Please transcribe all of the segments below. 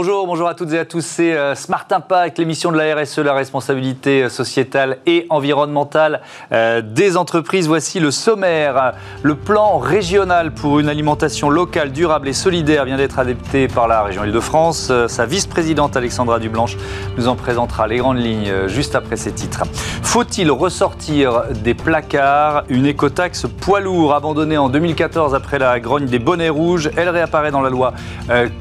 Bonjour, bonjour à toutes et à tous. C'est euh, Smart Impact, l'émission de la RSE, la responsabilité euh, sociétale et environnementale euh, des entreprises. Voici le sommaire. Le plan régional pour une alimentation locale, durable et solidaire vient d'être adopté par la région Île-de-France. Sa vice-présidente Alexandra Dublanche nous en présentera les grandes lignes juste après ces titres. Faut-il ressortir des placards? Une écotaxe poids lourd abandonnée en 2014 après la grogne des bonnets rouges. Elle réapparaît dans la loi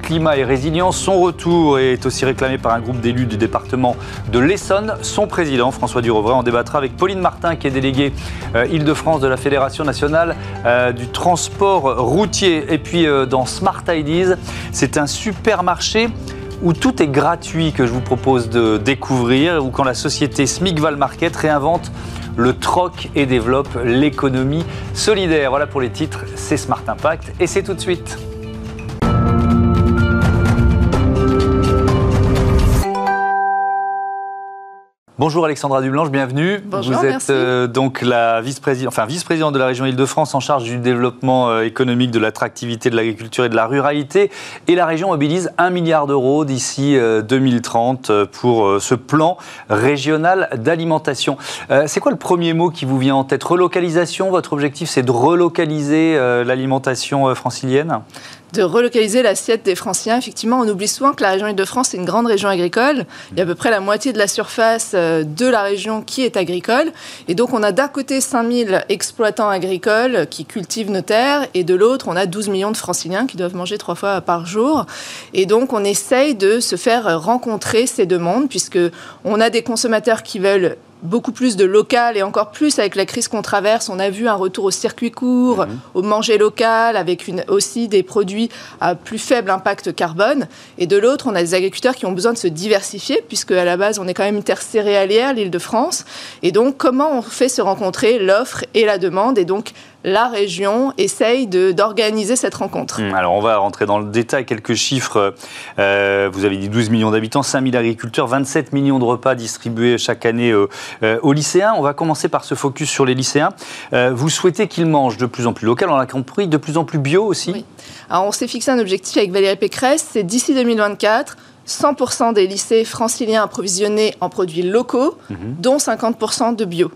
climat et résilience retour est aussi réclamé par un groupe d'élus du département de l'Essonne. Son président, François Durovray, en débattra avec Pauline Martin, qui est déléguée euh, Île-de-France de la Fédération nationale euh, du transport routier. Et puis euh, dans Smart Ideas, c'est un supermarché où tout est gratuit que je vous propose de découvrir, ou quand la société Smigval Market réinvente le troc et développe l'économie solidaire. Voilà pour les titres, c'est Smart Impact et c'est tout de suite. Bonjour Alexandra Dublanche, bienvenue. Bonjour, Vous êtes euh, donc la vice-présidente enfin, vice de la région Île-de-France en charge du développement euh, économique, de l'attractivité de l'agriculture et de la ruralité. Et la région mobilise 1 milliard d'euros d'ici 2030 euh, pour ce plan régional d'alimentation. c'est quoi le premier mot qui vous vient en tête? Relocalisation, votre objectif c'est de relocaliser l'alimentation francilienne? De relocaliser l'assiette des Franciens. Effectivement, on oublie souvent que la région Île-de-France est une grande région agricole. Il y a à peu près la moitié de la surface euh, de la région qui est agricole. Et donc, on a d'un côté 5000 exploitants agricoles qui cultivent nos terres, et de l'autre, on a 12 millions de Franciliens qui doivent manger trois fois par jour. Et donc, on essaye de se faire rencontrer ces demandes, puisque on a des consommateurs qui veulent beaucoup plus de local et encore plus avec la crise qu'on traverse. On a vu un retour au circuit court, mhm. au manger local, avec une, aussi des produits à plus faible impact carbone. Et de l'autre, on a des agriculteurs qui ont besoin de se diversifier, puisque à la base, on est quand même une terre céréalière, l'île de France. Et donc, comment on fait se rencontrer l'offre et la demande? Et donc, la région essaye d'organiser cette rencontre. Hum, alors on va rentrer dans le détail, quelques chiffres. Euh, vous avez dit 12 millions d'habitants, 5000 agriculteurs, 27 millions de repas distribués chaque année euh, aux lycéens. On va commencer par ce focus sur les lycéens. Euh, vous souhaitez qu'ils mangent de plus en plus local, on l'a compris, de plus en plus bio aussi oui. Alors on s'est fixé un objectif avec Valérie Pécresse, c'est d'ici 2024 100% des lycées franciliens approvisionnés en produits locaux, mhm. dont 50% de bio.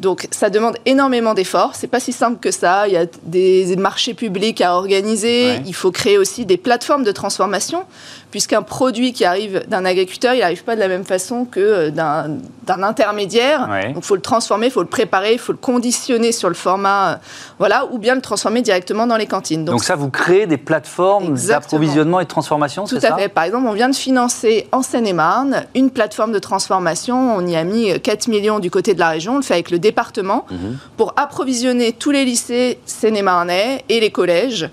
Donc ça demande énormément d'efforts. C'est pas si simple que ça. Il y a des marchés publics à organiser. Il faut créer aussi des plateformes de transformation, puisqu'un produit qui arrive d'un agriculteur, il n'arrive pas de la même façon que euh, d'un intermédiaire. Donc il faut le transformer, il faut le préparer, il faut le conditionner sur le format, euh, voilà, ou bien le transformer directement dans les cantines. Donc, ça, vous créez des plateformes d'approvisionnement et de transformation, c'est ça Tout à fait. Par exemple, on vient de financer en Seine-et-Marne une plateforme de transformation. On y a mis 4 millions du côté de la région. On le fait avec le département mhm. pour approvisionner tous les lycées seine-et-marnais et les collèges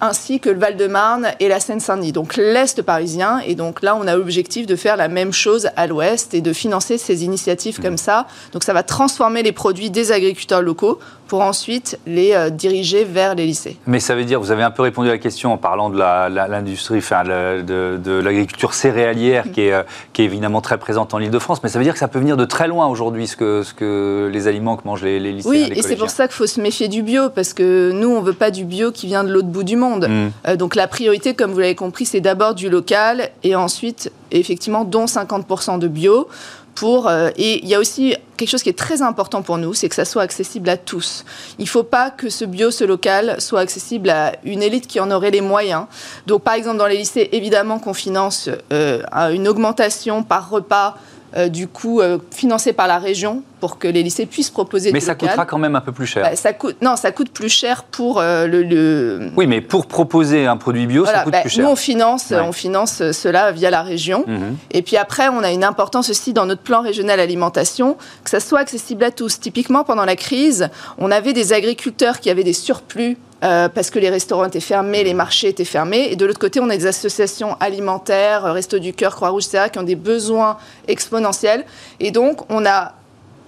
ainsi que le Val-de-Marne et la Seine-Saint-Denis, donc l'Est parisien. Et donc là, on a l'objectif de faire la même chose à l'Ouest et de financer ces initiatives comme ça. Donc ça va transformer les produits des agriculteurs locaux pour ensuite les euh, diriger vers les lycées. Mais ça veut dire, vous avez un peu répondu à la question en parlant de l'industrie, enfin de, l'agriculture céréalière qui, est, euh, qui est évidemment très présente en Ile-de-France, mais ça veut dire que ça peut venir de très loin aujourd'hui, ce que, ce que les aliments que mangent les, les lycéens. Oui, et c'est pour ça qu'il faut se méfier du bio, parce que nous, on ne veut pas du bio qui vient de l'autre bout du monde. Mm. Euh, donc la priorité, comme vous l'avez compris, c'est d'abord du local et ensuite, effectivement, dont 50% de bio. Pour, euh, et il y a aussi quelque chose qui est très important pour nous, c'est que ça soit accessible à tous. Il ne faut pas que ce bio, ce local, soit accessible à une élite qui en aurait les moyens. Donc, par exemple, dans les lycées, évidemment qu'on finance euh, une augmentation par repas euh, du coup euh, financé par la région pour que les lycées puissent proposer mais ça coûtera quand même un peu plus cher. Bah, ça coûte, non, ça coûte plus cher pour euh, le, Oui, mais pour proposer un produit bio, ça coûte bah, plus cher. Nous, on finance, on finance cela via la région. Mhm. Et puis après, on a une importance aussi dans notre plan régional alimentation, que ça soit accessible à tous. Typiquement, pendant la crise, on avait des agriculteurs qui avaient des surplus euh, parce que les restaurants étaient fermés, les marchés étaient fermés. Et de l'autre côté, on a des associations alimentaires, euh, Resto du Cœur, Croix-Rouge, etc., qui ont des besoins exponentiels. Et donc, on a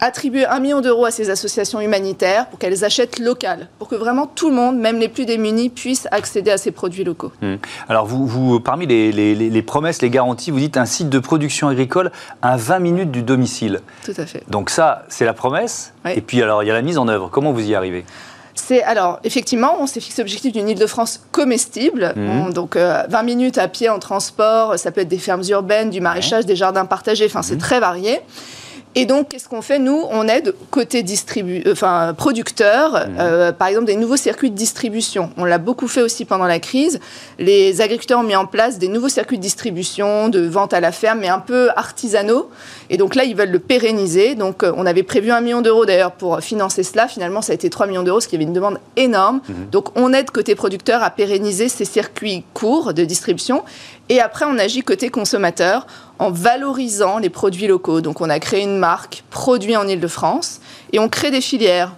attribué un million d'euros à ces associations humanitaires pour qu'elles achètent local, pour que vraiment tout le monde, même les plus démunis, puissent accéder à ces produits locaux. Mmh. Alors, vous, vous parmi les, les, promesses, les garanties, vous dites un site de production agricole à 20 minutes du domicile. Tout à fait. Donc ça, c'est la promesse. Et puis, alors, il y a la mise en œuvre. Comment vous y arrivez? C'est alors effectivement, on s'est fixé l'objectif d'une Île-de-France comestible. Mhm. On- donc euh, 20 minutes à pied en transport, ça peut être des fermes urbaines, du maraîchage, des jardins partagés. Enfin, Mhm. c'est très varié. Et donc, qu'est-ce qu'on fait Nous, on aide côté distribu euh, enfin, producteur, Mhm. euh, par exemple, des nouveaux circuits de distribution. On l'a beaucoup fait aussi pendant la crise. Les agriculteurs ont mis en place des nouveaux circuits de distribution, de vente à la ferme, mais un peu artisanaux. Et donc là, ils veulent le pérenniser. Donc, euh, on avait prévu un million d'euros d'ailleurs pour financer cela. Finalement, ça a été 3 millions d'euros, ce qui avait une demande énorme. Donc, on aide côté producteur à pérenniser ces circuits courts de distribution. Et après, on agit côté consommateur en valorisant les produits locaux. Donc, on a créé une marque produit en Ile-de-France et on crée des filières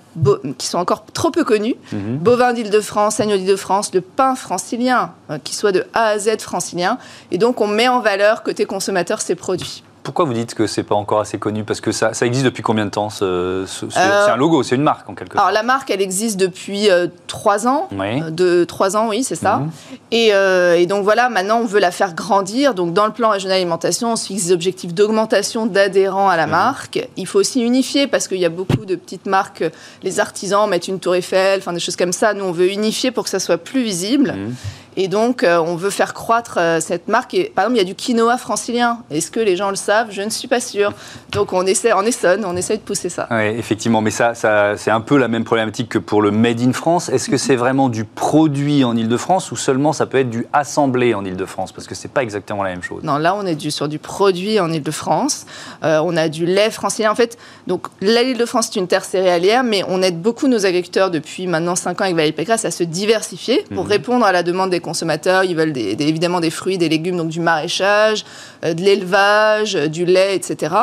qui sont encore trop peu connues. Mhm. Bovin d'Île-de-France, agneau d'Île-de-France, le pain francilien, euh, qui soit de A à Z francilien. Et donc, on met en valeur côté consommateur ces produits. Pourquoi vous dites que c'est pas encore assez connu? Parce que ça, ça existe depuis combien de temps ce- ce- ce- Euh, C'est un logo, c'est une marque en quelque sorte. Alors, la marque, elle existe depuis euh, trois ans. Oui. Euh, De trois ans, oui, c'est ça. Mhm. Et, euh, et donc voilà, maintenant on veut la faire grandir. Donc dans le plan régional alimentation, on se fixe des objectifs d'augmentation d'adhérents à la marque. Il faut aussi unifier parce qu'il y a beaucoup de petites marques. Les artisans mettent une tour Eiffel, enfin des choses comme ça. Nous on veut unifier pour que ça soit plus visible. Mhm. Et donc euh, on veut faire croître euh, cette marque. Et par exemple, il y a du quinoa francilien. Est-ce que les gens le savent? Je ne suis pas sûre. Donc on essaie, en Essonne, on essaie de pousser ça. Oui, effectivement, mais ça, ça c'est un peu la même problématique que pour le Made in France. Est-ce que c'est vraiment du produit en Ile-de-France ou seulement ça peut être du assemblé en Ile-de-France Parce que c'est pas exactement la même chose. Non, là, on est du, sur du produit en Ile-de-France. Euh, on a du lait francilien. En fait, donc, l'Île-de-France, c'est une terre céréalière, mais on aide beaucoup nos agriculteurs depuis maintenant 5 ans avec Valérie Pécresse à se diversifier pour Mhm. répondre à la demande des consommateurs. Ils veulent des- des- évidemment des fruits, des légumes, donc du maraîchage, euh, de l'élevage, euh, du lait, etc.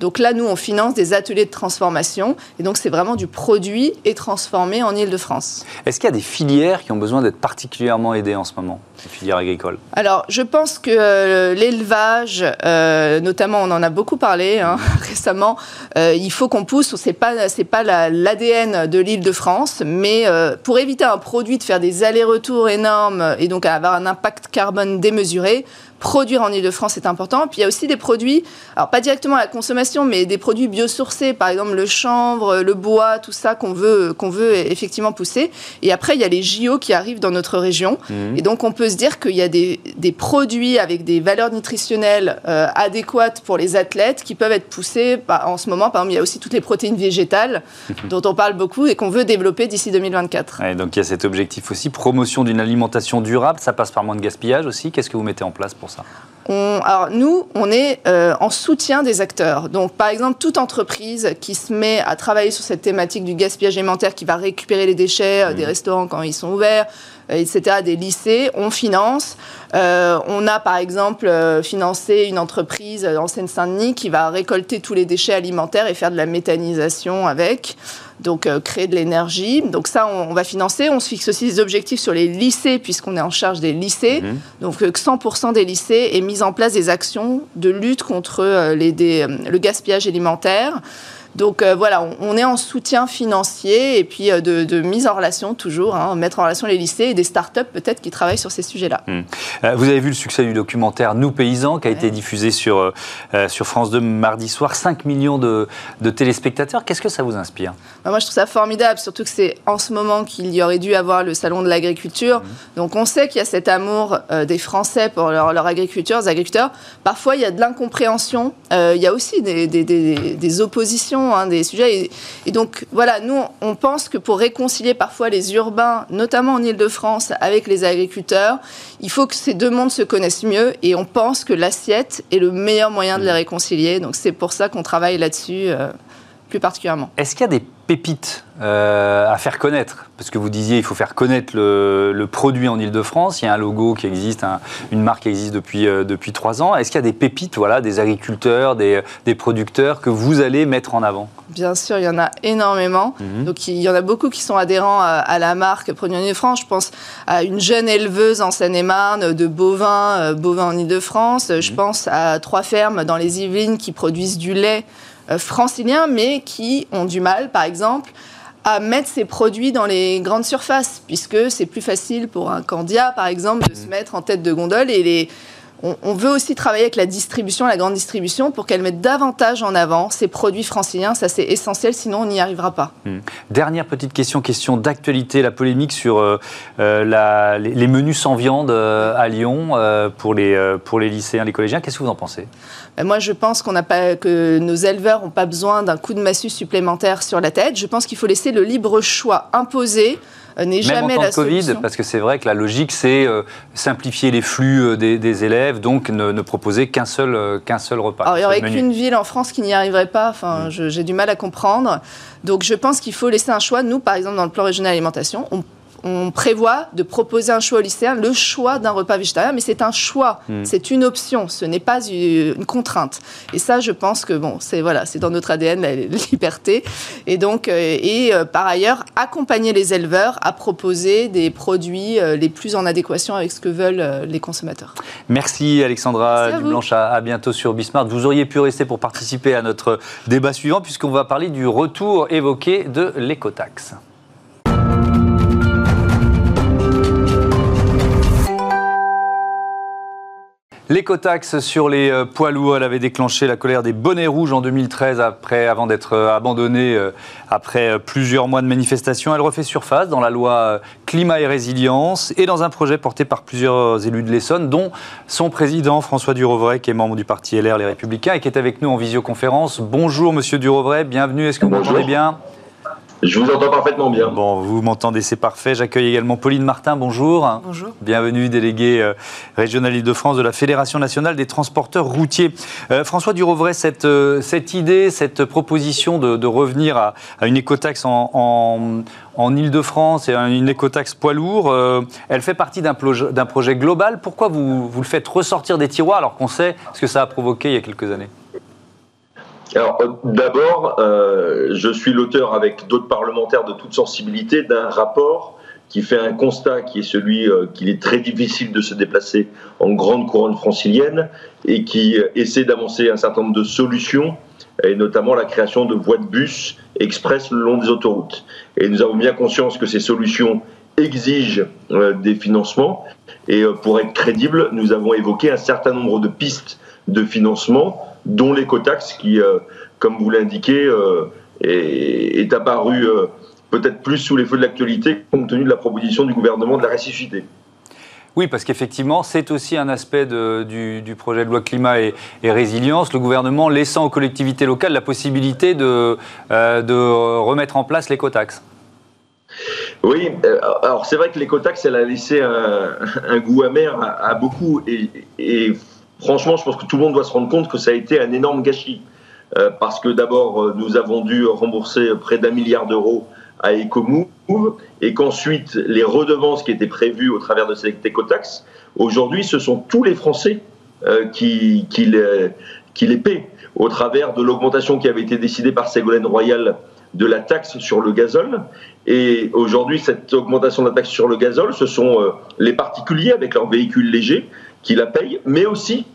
Donc là, nous, on finance des ateliers de transformation. Et donc, c'est vraiment du produit et transformé en Île-de-France. Est-ce qu'il y a des filières qui ont besoin d'être particulièrement aidées en ce moment Les filières agricoles? Alors, je pense que euh, l'élevage, notamment, on en a beaucoup parlé hein, récemment. il faut qu'on pousse. C'est pas, pas la- l'ADN de l'Île-de-France, mais pour éviter un produit de faire des allers-retours énormes et donc avoir un impact carbone démesuré. Produire en Ile-de-France est important. Puis il y a aussi des produits, alors pas directement à la consommation, mais des produits biosourcés, par exemple le chanvre, le bois, tout ça qu'on veut, qu'on veut effectivement pousser. Et après, il y a les JO qui arrivent dans notre région. Mhm. Et donc, on peut se dire qu'il y a des, des produits avec des valeurs nutritionnelles euh, adéquates pour les athlètes qui peuvent être poussés par- en ce moment. Par exemple, il y a aussi toutes les protéines végétales dont on parle beaucoup et qu'on veut développer d'ici 2024. Ouais, donc il y a cet objectif aussi, promotion d'une alimentation durable, ça passe par moins de gaspillage aussi. Qu'est-ce que vous mettez en place pour ça On- alors nous, on est euh, en soutien des acteurs. Donc par exemple, toute entreprise qui se met à travailler sur cette thématique du gaspillage alimentaire, qui va récupérer les déchets euh, des restaurants quand ils sont ouverts, euh, etc., des lycées, on finance. On a par exemple financé une entreprise en Seine-Saint-Denis qui va récolter tous les déchets alimentaires et faire de la méthanisation avec. Donc créer de l'énergie. Donc ça, on, on va financer. On se fixe aussi des objectifs sur les lycées puisqu'on est en charge des lycées. Mhm. Donc euh, que 100% des lycées aient mis en place des actions de lutte contre euh, le gaspillage alimentaire. Donc euh, voilà, on, on est en soutien financier et puis euh, de, de mise en relation toujours, hein, mettre en relation les lycées et des startups peut-être qui travaillent sur ces sujets-là. Euh, Vous avez vu le succès du documentaire Nous paysans qui a été diffusé sur, sur France 2 mardi soir, 5 millions de, de téléspectateurs. Qu'est-ce que ça vous inspire? Bah, Moi, je trouve ça formidable, surtout que c'est en ce moment qu'il y aurait dû avoir le salon de l'agriculture. Donc, on sait qu'il y a cet amour des Français pour leur, leur agriculture, les agriculteurs. Parfois, il y a de l'incompréhension. Il y a aussi des, des- des- des oppositions, hein, des sujets. Et, et donc, voilà, nous, on pense que pour réconcilier parfois les urbains, notamment en Ile-de-France, avec les agriculteurs, il faut que ces deux mondes se connaissent mieux. Et on pense que l'assiette est le meilleur moyen de les réconcilier. Donc, c'est pour ça qu'on travaille là-dessus euh, plus particulièrement. Est-ce qu'il y a des pépites euh, à faire connaître Parce que vous disiez il faut faire connaître le, le produit en Ile-de-France. Il y a un logo qui existe, un- une marque qui existe depuis, euh, depuis trois ans. Est-ce qu'il y a des pépites, voilà, des agriculteurs, des, des producteurs que vous allez mettre en avant? Bien sûr, il y en a énormément. Mhm. Donc, il y en a beaucoup qui sont adhérents à, à la marque Produits en Ile-de-France. Je pense à une jeune éleveuse en Seine-et-Marne de bovins, euh, bovins en Ile-de-France. Mhm. Je pense à trois fermes dans les Yvelines qui produisent du lait euh, francilien, mais qui ont du mal, par exemple, à mettre ces produits dans les grandes surfaces, puisque c'est plus facile pour un Candia, par exemple, de se mettre en tête de gondole et les on, veut aussi travailler avec la distribution, la grande distribution, pour qu'elle mette davantage en avant ces produits franciliens. Ça, c'est essentiel, sinon on n'y arrivera pas. Hmm. Dernière petite question, question d'actualité, la polémique sur euh, euh, les, menus sans viande euh, à Lyon pour, les, pour les lycéens, les collégiens. Qu'est-ce que vous en pensez? Ben, Moi, je pense qu'on pas, que nos éleveurs n'ont pas besoin d'un coup de massue supplémentaire sur la tête. Je pense qu'il faut laisser le libre choix imposé n'est jamais en temps la de Covid, parce que c'est vrai que la logique, c'est euh, simplifier les flux euh, des, élèves, donc ne, proposer qu'un seul, qu'un seul repas. Alors, il n'y aurait qu'une ville en France qui n'y arriverait pas, enfin, mm. j'ai du mal à comprendre. Donc, je pense qu'il faut laisser un choix. Nous, par exemple, dans le plan régional alimentation, on on prévoit de proposer un choix au lycéen, le choix d'un repas végétarien, mais c'est un choix, hmm. c'est une option, ce n'est pas une contrainte. Et ça, je pense que bon, c'est voilà, c'est dans notre ADN la liberté. Et donc, euh, et euh, par ailleurs, accompagner les éleveurs à proposer des produits euh, les plus en adéquation avec ce que veulent les consommateurs. Merci Alexandra Dublanche, à, à, bientôt sur Bismarck. Vous auriez pu rester pour participer à notre débat suivant, puisqu'on va parler du retour évoqué de l'écotaxe. L'écotaxe sur les euh, poids lourds, elle avait déclenché la colère des bonnets rouges en 2013 après, avant d'être euh, abandonnée euh, après plusieurs mois de manifestations. Elle refait surface dans la loi climat et résilience et dans un projet porté par plusieurs élus de l'Essonne, dont son président François Durovray, qui est membre du parti LR Les Républicains et qui est avec nous en visioconférence. Bonjour Monsieur Durovray, bienvenue. Est-ce que vous m'entendez bien? Je vous entends parfaitement bien. Bon, vous m'entendez, c'est parfait. J'accueille également Pauline Martin, bonjour. Bonjour. Bienvenue, déléguée euh, régionale Île-de-France de la Fédération nationale des transporteurs routiers. Euh, François Durovray, cette, euh, cette idée, cette proposition de, revenir à, une écotaxe en, en, en Île-de-France et une écotaxe poids lourd, elle fait partie d'un projet global. Pourquoi vous, vous le faites ressortir des tiroirs alors qu'on sait ce que ça a provoqué il y a quelques années? Alors, euh, d'abord, euh, je suis l'auteur avec d'autres parlementaires de toute sensibilité d'un rapport qui fait un constat qui est celui euh, qu'il est très difficile de se déplacer en grande couronne francilienne et qui essaie d'avancer un certain nombre de solutions et notamment la création de voies de bus express le long des autoroutes. Et nous avons bien conscience que ces solutions exigent des financements et pour être crédibles, nous avons évoqué un certain nombre de pistes de financement dont l'écotaxe qui, euh, comme vous l'indiquez, euh, est, apparu euh, peut-être plus sous les feux de l'actualité compte tenu de la proposition du gouvernement de la ressusciter. Oui, parce qu'effectivement, c'est aussi un aspect du, projet de loi climat et, résilience, le gouvernement laissant aux collectivités locales la possibilité de, de remettre en place l'écotaxe. Oui, alors c'est vrai que l'écotaxe, elle a laissé un, goût amer à, beaucoup et, et, franchement, je pense que tout le monde doit se rendre compte que ça a été un énorme gâchis. Euh, parce que d'abord, euh, nous avons dû rembourser près d'un milliard d'euros à Ecomove et qu'ensuite, les redevances qui étaient prévues au travers de cette écotaxe, aujourd'hui, ce sont tous les Français euh, qui, les paient au travers de l'augmentation qui avait été décidée par Ségolène Royal de la taxe sur le gazole. Et aujourd'hui, cette augmentation de la taxe sur le gazole, ce sont les particuliers avec leurs véhicules légers qui la payent, mais aussi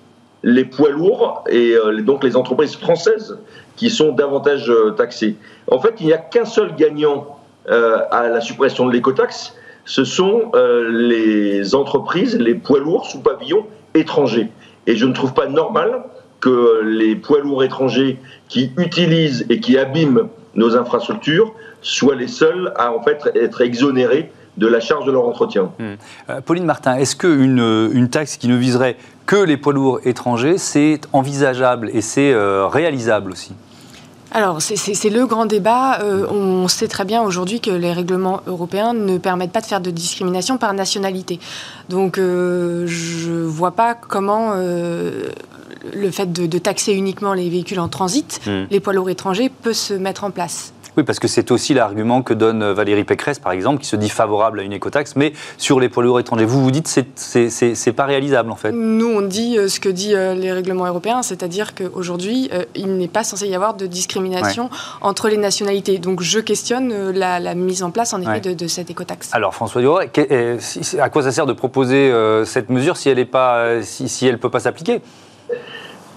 les poids lourds et euh, donc les entreprises françaises qui sont davantage euh, taxées. En fait, il n'y a qu'un seul gagnant euh, à la suppression de l'écotaxe, ce sont les entreprises, les poids lourds sous pavillon étrangers. Et je ne trouve pas normal que les poids lourds étrangers qui utilisent et qui abîment nos infrastructures soient les seuls à en fait être exonérés de la charge de leur entretien. Hmm. Pauline Martin, est-ce qu'une une taxe qui ne viserait que les poids lourds étrangers, c'est envisageable et c'est euh, réalisable aussi alors, c'est le grand débat. Euh, on sait très bien aujourd'hui que les règlements européens ne permettent pas de faire de discrimination par nationalité. Donc, euh, je ne vois pas comment le fait de, taxer uniquement les véhicules en transit, hmm. les poids lourds étrangers, peut se mettre en place. Oui, parce que c'est aussi l'argument que donne Valérie Pécresse, par exemple, qui se dit favorable à une écotaxe, mais sur les poids lourds étrangers. Vous vous dites que c'est pas réalisable, en fait Nous, on dit euh, ce que dit euh, les règlements européens, c'est-à-dire qu'aujourd'hui, euh, il n'est pas censé y avoir de discrimination entre les nationalités. Donc, je questionne la, mise en place, en effet, de, cette écotaxe. Alors, François Duroy, à quoi ça sert de proposer cette mesure si elle ne si, si elle peut pas s'appliquer?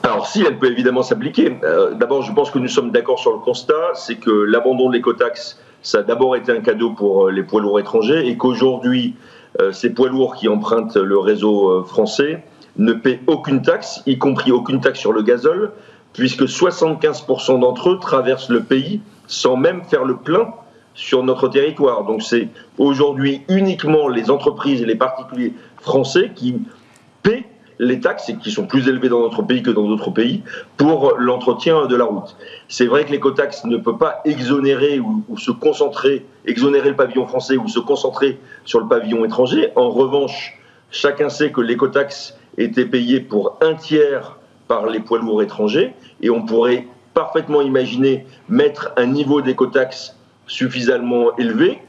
Alors si, elle peut évidemment s'appliquer. Euh, d'abord, je pense que nous sommes d'accord sur le constat, c'est que l'abandon de l'écotaxe, ça a d'abord été un cadeau pour euh, les poids lourds étrangers et qu'aujourd'hui, euh, ces poids lourds qui empruntent le réseau français ne paient aucune taxe, y compris aucune taxe sur le gazole, puisque 75% d'entre eux traversent le pays sans même faire le plein sur notre territoire. Donc c'est aujourd'hui uniquement les entreprises et les particuliers français qui paient les taxes qui sont plus élevées dans notre pays que dans d'autres pays pour l'entretien de la route. C'est vrai que l'écotaxe ne peut pas exonérer ou, se concentrer, exonérer le pavillon français ou se concentrer sur le pavillon étranger. En revanche, chacun sait que l'écotaxe était payée pour un tiers par les poids lourds étrangers et on pourrait parfaitement imaginer mettre un niveau d'écotaxe suffisamment élevé,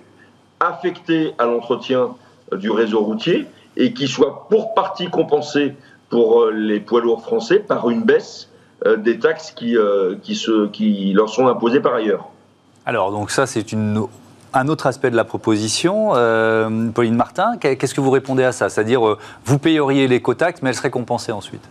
affecté à l'entretien du réseau routier et qui soit pour partie compensé pour euh, les poids lourds français par une baisse euh, des taxes qui, euh, qui, se, qui leur sont imposées par ailleurs. Alors, donc ça, c'est une un autre aspect de la proposition, Pauline Martin, qu'est-ce que vous répondez à ça? C'est-à-dire, vous payeriez l'éco-taxe, mais elle serait compensée ensuite?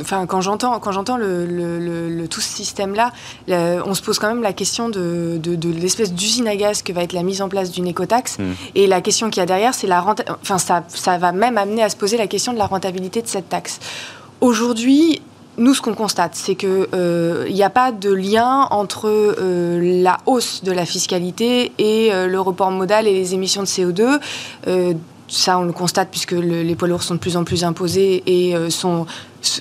Enfin, quand j'entends quand j'entends le, tout ce système-là, on se pose quand même la question de, l'espèce d'usine à gaz que va être la mise en place d'une écotaxe. Hmm. Et la question qu'il y a derrière, c'est la Enfin, ça, ça va même amener à se poser la question de la rentabilité de cette taxe. Aujourd'hui, nous, ce qu'on constate, c'est qu'il euh, n'y a pas de lien entre euh, la hausse de la fiscalité et euh, le report modal et les émissions de CO2 ça, on le constate puisque les poids lourds sont de plus en plus imposés et sont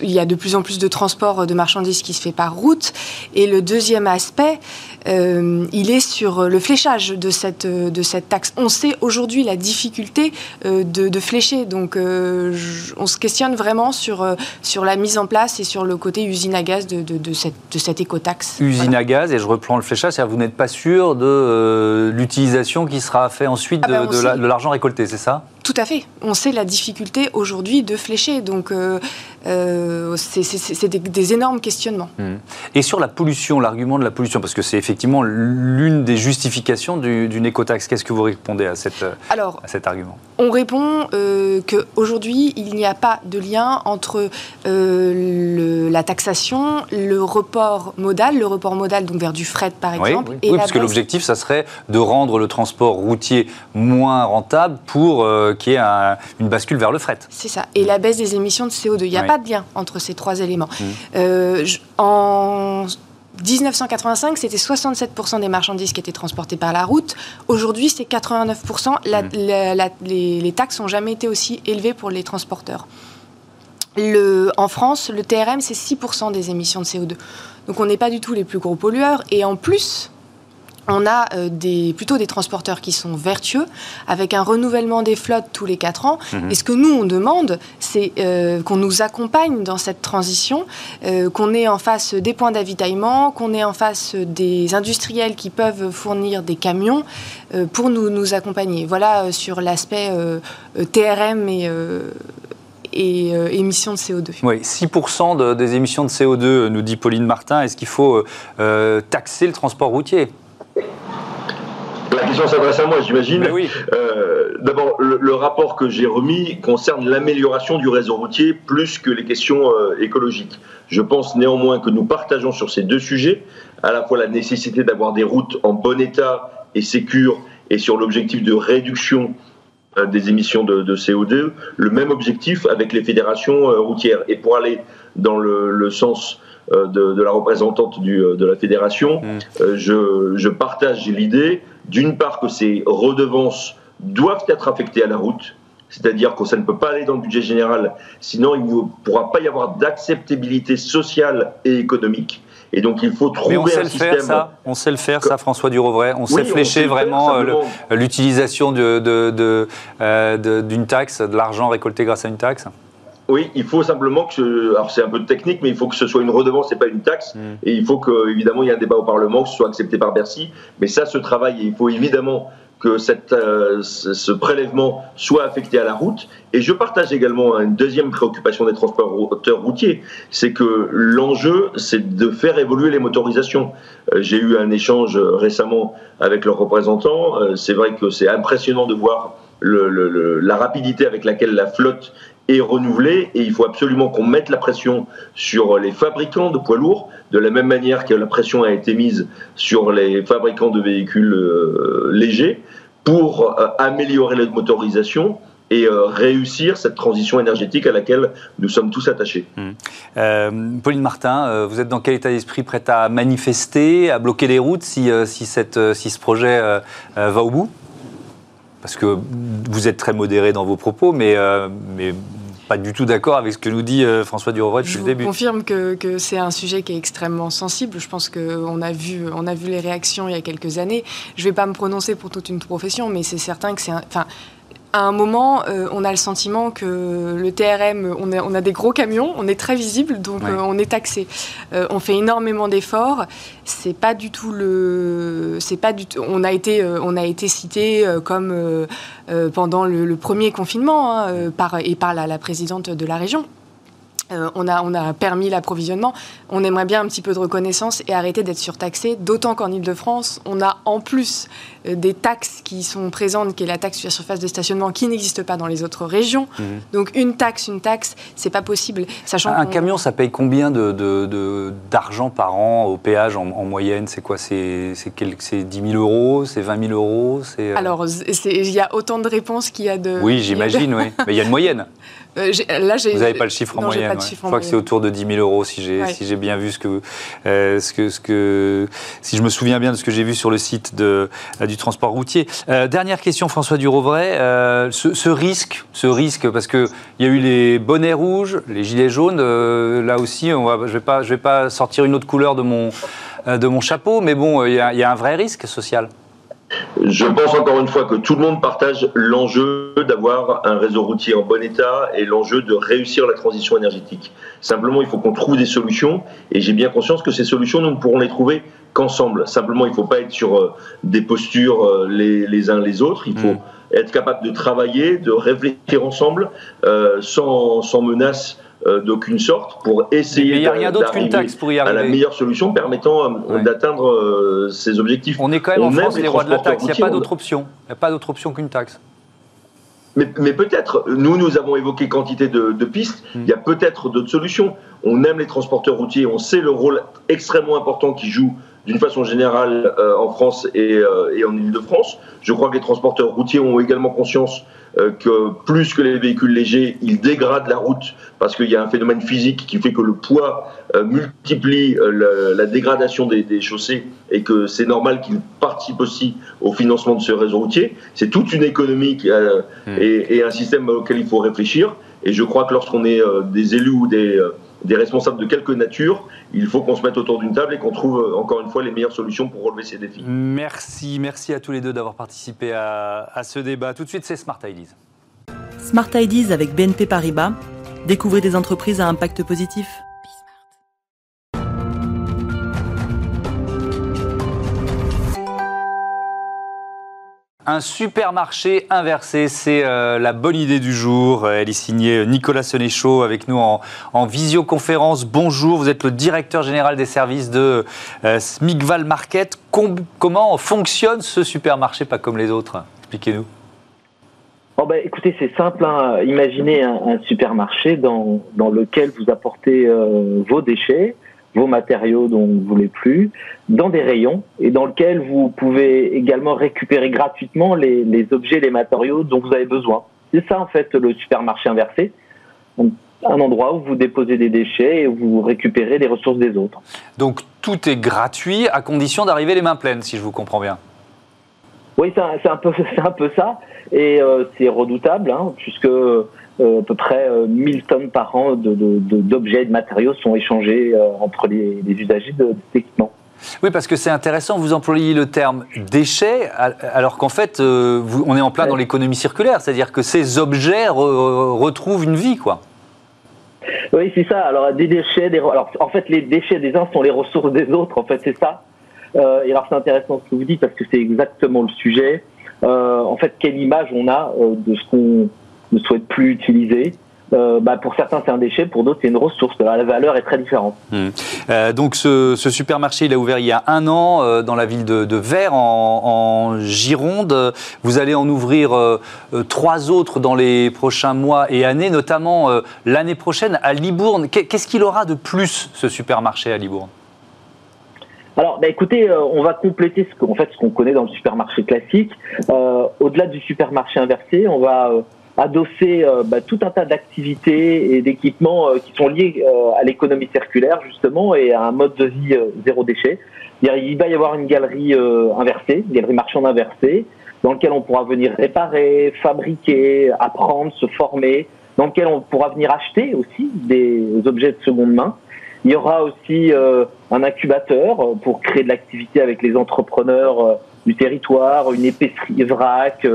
il y a de plus en plus de transport de marchandises qui se fait par route. Et le deuxième aspect, euh, il est sur le fléchage de cette, de cette taxe. On sait aujourd'hui la difficulté euh, de, flécher. Donc, euh, on se questionne vraiment sur, sur la mise en place et sur le côté usine à gaz de, de, cette, de cette écotaxe. Usine à gaz, et je reprends le fléchage, c'est-à-dire vous n'êtes pas sûr de l'utilisation qui sera faite ensuite ah ben, de, l'argent récolté, c'est ça? Tout à fait. On sait la difficulté aujourd'hui de flécher. Donc, euh, c'est des, énormes questionnements. Mmh. Et sur la pollution, l'argument de la pollution, parce que c'est effectivement l'une des justifications d'une écotaxe, qu'est-ce que vous répondez à, cette, Alors, à cet argument? On répond euh, qu'aujourd'hui, il n'y a pas de lien entre euh, la taxation, le report modal, le report modal donc vers du fret par exemple. Oui, oui. parce que l'objectif, ça serait de rendre le transport routier moins rentable pour qu'il y ait une bascule vers le fret. C'est ça. Et la baisse des émissions de CO2. Il n'y a pas de lien entre ces trois éléments. Mmh. Euh, en 1985, c'était 67% des marchandises qui étaient transportées par la route. Aujourd'hui, c'est 89%. Mmh. les, taxes n'ont jamais été aussi élevées pour les transporteurs. Le, en France, le TRM, c'est 6% des émissions de CO2. Donc on n'est pas du tout les plus gros pollueurs. Et en plus, on a euh, des, plutôt des transporteurs qui sont vertueux, avec un renouvellement des flottes tous les 4 ans. Mhm. Et ce que nous, on demande, c'est euh, qu'on nous accompagne dans cette transition, euh, qu'on ait en face des points d'avitaillement, qu'on ait en face des industriels qui peuvent fournir des camions pour nous, nous accompagner. Voilà sur l'aspect TRM et et émissions de CO2. Oui, 6% des émissions de CO2, nous dit Pauline Martin. Est-ce qu'il faut taxer le transport routier? La question s'adresse à moi, j'imagine. Euh, d'abord, le, rapport que j'ai remis concerne l'amélioration du réseau routier plus que les questions euh, écologiques. Je pense néanmoins que nous partageons sur ces deux sujets, à la fois la nécessité d'avoir des routes en bon état et sécures, et sur l'objectif de réduction euh, des émissions de, CO2, le même objectif avec les fédérations routières. Et pour aller dans le, sens de, la représentante de la fédération, mmh. je, je, partage l'idée d'une part que ces redevances doivent être affectées à la route, c'est-à-dire que ça ne peut pas aller dans le budget général, sinon il ne pourra pas y avoir d'acceptabilité sociale et économique. Et donc il faut trouver on sait un le Faire, ça. On sait le faire, ça, François Durovray. On sait flécher vraiment euh, l'utilisation euh, d'une taxe, de l'argent récolté grâce à une taxe. Oui, il faut simplement que, alors c'est un peu technique, mais il faut que ce soit une redevance et pas une taxe. Mm. Et il faut que, évidemment, il y ait un débat au Parlement, que ce soit accepté par Bercy. Mais ça se travaille et il faut évidemment que cette, euh, ce prélèvement soit affecté à la route. Et je partage également une deuxième préoccupation des transporteurs routiers, c'est que l'enjeu, c'est de faire évoluer les motorisations. Euh, j'ai eu un échange récemment avec leurs représentants. Euh, c'est vrai que c'est impressionnant de voir le, la rapidité avec laquelle la flotte est renouvelée et il faut absolument qu'on mette la pression sur les fabricants de poids lourds, de la même manière que la pression a été mise sur les fabricants de véhicules euh, légers pour euh, améliorer la motorisation et réussir cette transition énergétique à laquelle nous sommes tous attachés. Mmh. Pauline Martin, vous êtes dans quel état d'esprit prête à manifester, à bloquer les routes si, si, cette, si ce projet va au bout? Parce que vous êtes très modéré dans vos propos, mais, mais pas du tout d'accord avec ce que nous dit euh, François Durovray depuis le début. Je confirme que, que c'est un sujet qui est extrêmement sensible. Je pense qu'on a vu, on a vu les réactions il y a quelques années. Je ne vais pas me prononcer pour toute une profession, mais c'est certain que c'est, enfin, à un moment, euh, on a le sentiment que le TRM, on a, on a, des gros camions, on est très visible, donc euh, on est taxé. Euh, on fait énormément d'efforts. C'est pas du tout le, c'est pas du tout. On a été, on a été cité comme pendant le, premier confinement hein, par et par la, la présidente de la région. Euh, on, a, on a permis l'approvisionnement. On aimerait bien un petit peu de reconnaissance et arrêter d'être surtaxé, d'autant qu'en Ile-de-France, on a en plus euh, des taxes qui sont présentes, qui est la taxe sur la surface de stationnement, qui n'existe pas dans les autres régions. Mhm. Donc une taxe, une taxe, c'est pas possible. Sachant un camion, ça paye combien d'argent de, de, par an au péage en, moyenne? C'est quoi? C'est 10 000 euros? C'est 20 000 euros? Euh Alors, il y a autant de réponses qu'il y a de... Oui, j'imagine, oui. Mais il y a une moyenne. Euh, là, Vous n'avez pas le chiffre en moyenne. Je crois que c'est autour de 10 000 euros si j'ai si bien vu ce que, euh, ce que, ce que si je me souviens bien de ce que j'ai vu sur le site de, euh, du transport routier. dernière question, François Durovray. Ce, ce, risque, ce risque, parce que il y a eu les bonnets rouges, les gilets jaunes. là aussi, on va, je vais pas, je vais pas sortir une autre couleur de mon de mon chapeau, mais bon, il y a un vrai risque social. Je pense encore une fois que tout le monde partage l'enjeu d'avoir un réseau routier en bon état et l'enjeu de réussir la transition énergétique. Simplement, il faut qu'on trouve des solutions et j'ai bien conscience que ces solutions, nous ne pourrons les trouver qu'ensemble. Simplement, il ne faut pas être sur euh, des postures euh, les, les uns les autres. Il faut mm. être capable de travailler, de réfléchir ensemble euh, sans, sans menace d'aucune sorte pour essayer d'arriver à la meilleure solution permettant euh, d'atteindre euh, ces objectifs. On est quand même en France les rois de la taxe, il n'y a pas d'autre option. Il n'y a pas d'autre option qu'une taxe. Mais, peut-être, nous, nous avons évoqué quantité de, pistes, hmm. il y a peut-être d'autres solutions. On aime les transporteurs routiers, on sait le rôle extrêmement important qu'ils jouent d'une façon générale en France et, et en Ile-de-France. Je crois que les transporteurs routiers ont également conscience euh, que plus que les véhicules légers, ils dégradent la route parce qu'il y a un phénomène physique qui fait que le poids euh, multiplie euh, la dégradation des, chaussées et que c'est normal qu'ils participent aussi au financement de ce réseau routier. C'est toute une économie hmm. et, et, un système auquel il faut réfléchir. Et je crois que lorsqu'on est des élus ou des des responsables de quelque nature, il faut qu'on se mette autour d'une table et qu'on trouve euh, encore une fois les meilleures solutions pour relever ces défis. Merci, merci à tous les deux d'avoir participé à, à, ce débat. Tout de suite, c'est Smart Ideas. Smart Ideas avec BNP Paribas. Découvrez des entreprises à impact positif. Un supermarché inversé, c'est euh, la bonne idée du jour. Elle est signée Nicolas Senéchaud avec nous en, visioconférence. Bonjour, vous êtes le directeur général des services de euh, Smigval Market. comment fonctionne ce supermarché, pas comme les autres? Expliquez-nous. Oh ben, écoutez, c'est simple. Hein. Imaginez un, supermarché dans, lequel vous apportez euh, vos déchets, vos matériaux dont vous ne voulez plus dans des rayons et dans lequel vous pouvez également récupérer gratuitement les, les objets, les matériaux dont vous avez besoin. C'est ça en fait le supermarché inversé. un endroit où vous déposez des déchets et où vous récupérez les ressources des autres. Donc tout est gratuit à condition d'arriver les mains pleines, si je vous comprends bien. Oui, c'est un, peu, un peu ça. Et euh, c'est redoutable, hein, puisque à peu près 1000 euh, tonnes par an d'objets de, et de matériaux sont échangés euh, entre les, usagers de, cet équipement. Oui, parce que c'est intéressant, vous employez le terme déchets, alors qu'en fait, on est en plein dans l'économie circulaire, c'est-à-dire que ces objets retrouvent une vie, quoi. Oui, c'est ça. Alors, des déchets, des... alors en fait, les déchets des uns sont les ressources des autres, en fait, c'est ça. et alors, c'est intéressant ce que vous dites parce que c'est exactement le sujet. en fait, quelle image on a de ce qu'on ne souhaitent plus utiliser. Euh, bah pour certains, c'est un déchet, pour d'autres, c'est une ressource. La valeur est très différente. Hmm. Euh, donc, ce, supermarché, il a ouvert il y a un an euh, dans la ville de, de Vert, en, Gironde. Vous allez en ouvrir trois autres dans les prochains mois et années, notamment l'année prochaine à Libourne. Qu'est-ce qu'il aura de plus, ce supermarché à Libourne? Alors, bah, écoutez, on va compléter ce qu'on fait, ce qu'on connaît dans le supermarché classique. Au-delà du supermarché inversé, on va adosser bah, tout un tas d'activités et d'équipements qui sont liés à l'économie circulaire justement et à un mode de vie zéro déchet. Il va y avoir une galerie inversée, une galerie marchande inversée, dans laquelle on pourra venir réparer, fabriquer, apprendre, se former, dans lequel on pourra venir acheter aussi des objets de seconde main. Il y aura aussi euh, un incubateur euh, pour créer de l'activité avec les entrepreneurs euh, du territoire, une épicerie vrac,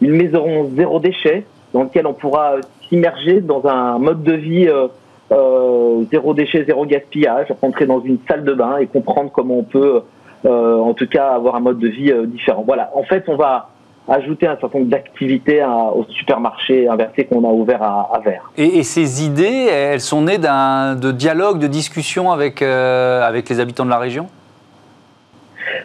une maison zéro déchet dans lequel on pourra s'immerger dans un mode de vie zéro déchet, zéro gaspillage, rentrer dans une salle de bain et comprendre comment on peut, en tout cas, avoir un mode de vie différent. Voilà. En fait, on va ajouter un certain nombre d'activités au supermarché inversé qu'on a ouvert à, à Vert. Et, ces idées, elles sont nées d'un de dialogue, de discussion avec, euh, avec les habitants de la région?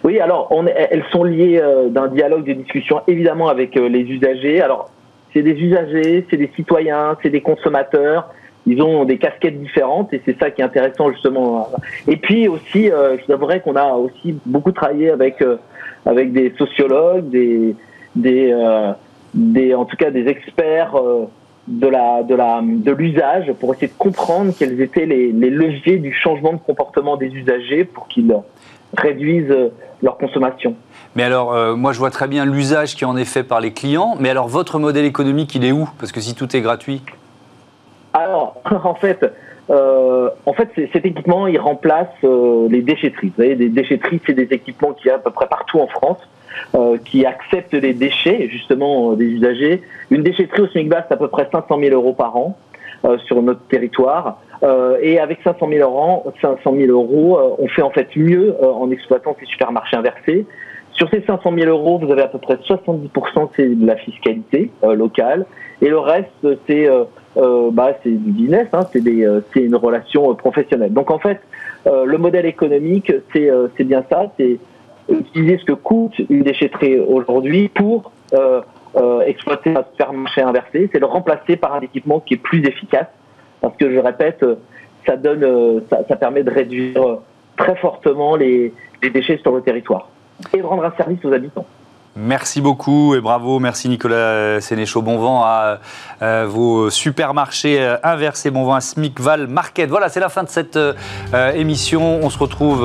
Oui, alors on, elles sont liées euh, d'un dialogue, de discussion évidemment avec euh, les usagers. Alors c'est des usagers, c'est des citoyens, c'est des consommateurs. Ils ont des casquettes différentes et c'est ça qui est intéressant justement. Et puis aussi, je vous qu'on a aussi beaucoup travaillé avec avec des sociologues, des, des, euh, des, en tout cas des experts euh, de la de la de l'usage pour essayer de comprendre quels étaient les, les, leviers du changement de comportement des usagers pour qu'ils réduisent leur consommation. Mais alors, euh, moi, je vois très bien l'usage qui en est fait par les clients. Mais alors, votre modèle économique, il est où? Parce que si tout est gratuit. Alors, en fait, euh, en fait, cet équipement, il remplace euh, les déchetteries. Vous savez, des déchetteries, c'est des équipements qu'il y a à peu près partout en France. Euh, qui acceptent les déchets, justement, euh, des usagers. Une déchetterie au SMIC c'est à peu près 500 000 euros par an euh, sur notre territoire. Et avec 500 000 euros, 500 000 euros on fait en fait mieux en exploitant ces supermarchés inversés. Sur ces 500 000 euros, vous avez à peu près 70% c'est de la fiscalité locale, et le reste c'est bah, c'est du business, hein, c'est une relation professionnelle. Donc en fait, le modèle économique, c'est bien ça, c'est utiliser ce que coûte une déchetterie aujourd'hui pour euh, euh, exploiter un supermarché inversé, c'est le remplacer par un équipement qui est plus efficace. Parce que je répète, ça donne, ça, ça permet de réduire très fortement les, déchets sur le territoire et de rendre un service aux habitants. Merci beaucoup et bravo. Merci Nicolas Sénéchaud. Bon vent à, vos supermarchés euh, inversés. Bon vent à Smicval Market. Voilà, c'est la fin de cette euh, émission. On se retrouve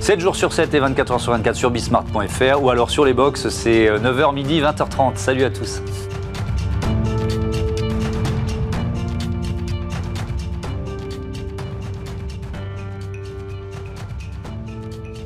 7 euh, jours sur 7 et 24 heures sur 24 sur bismart.fr ou alors sur les box. C'est 9h midi, 20h30. Salut à tous.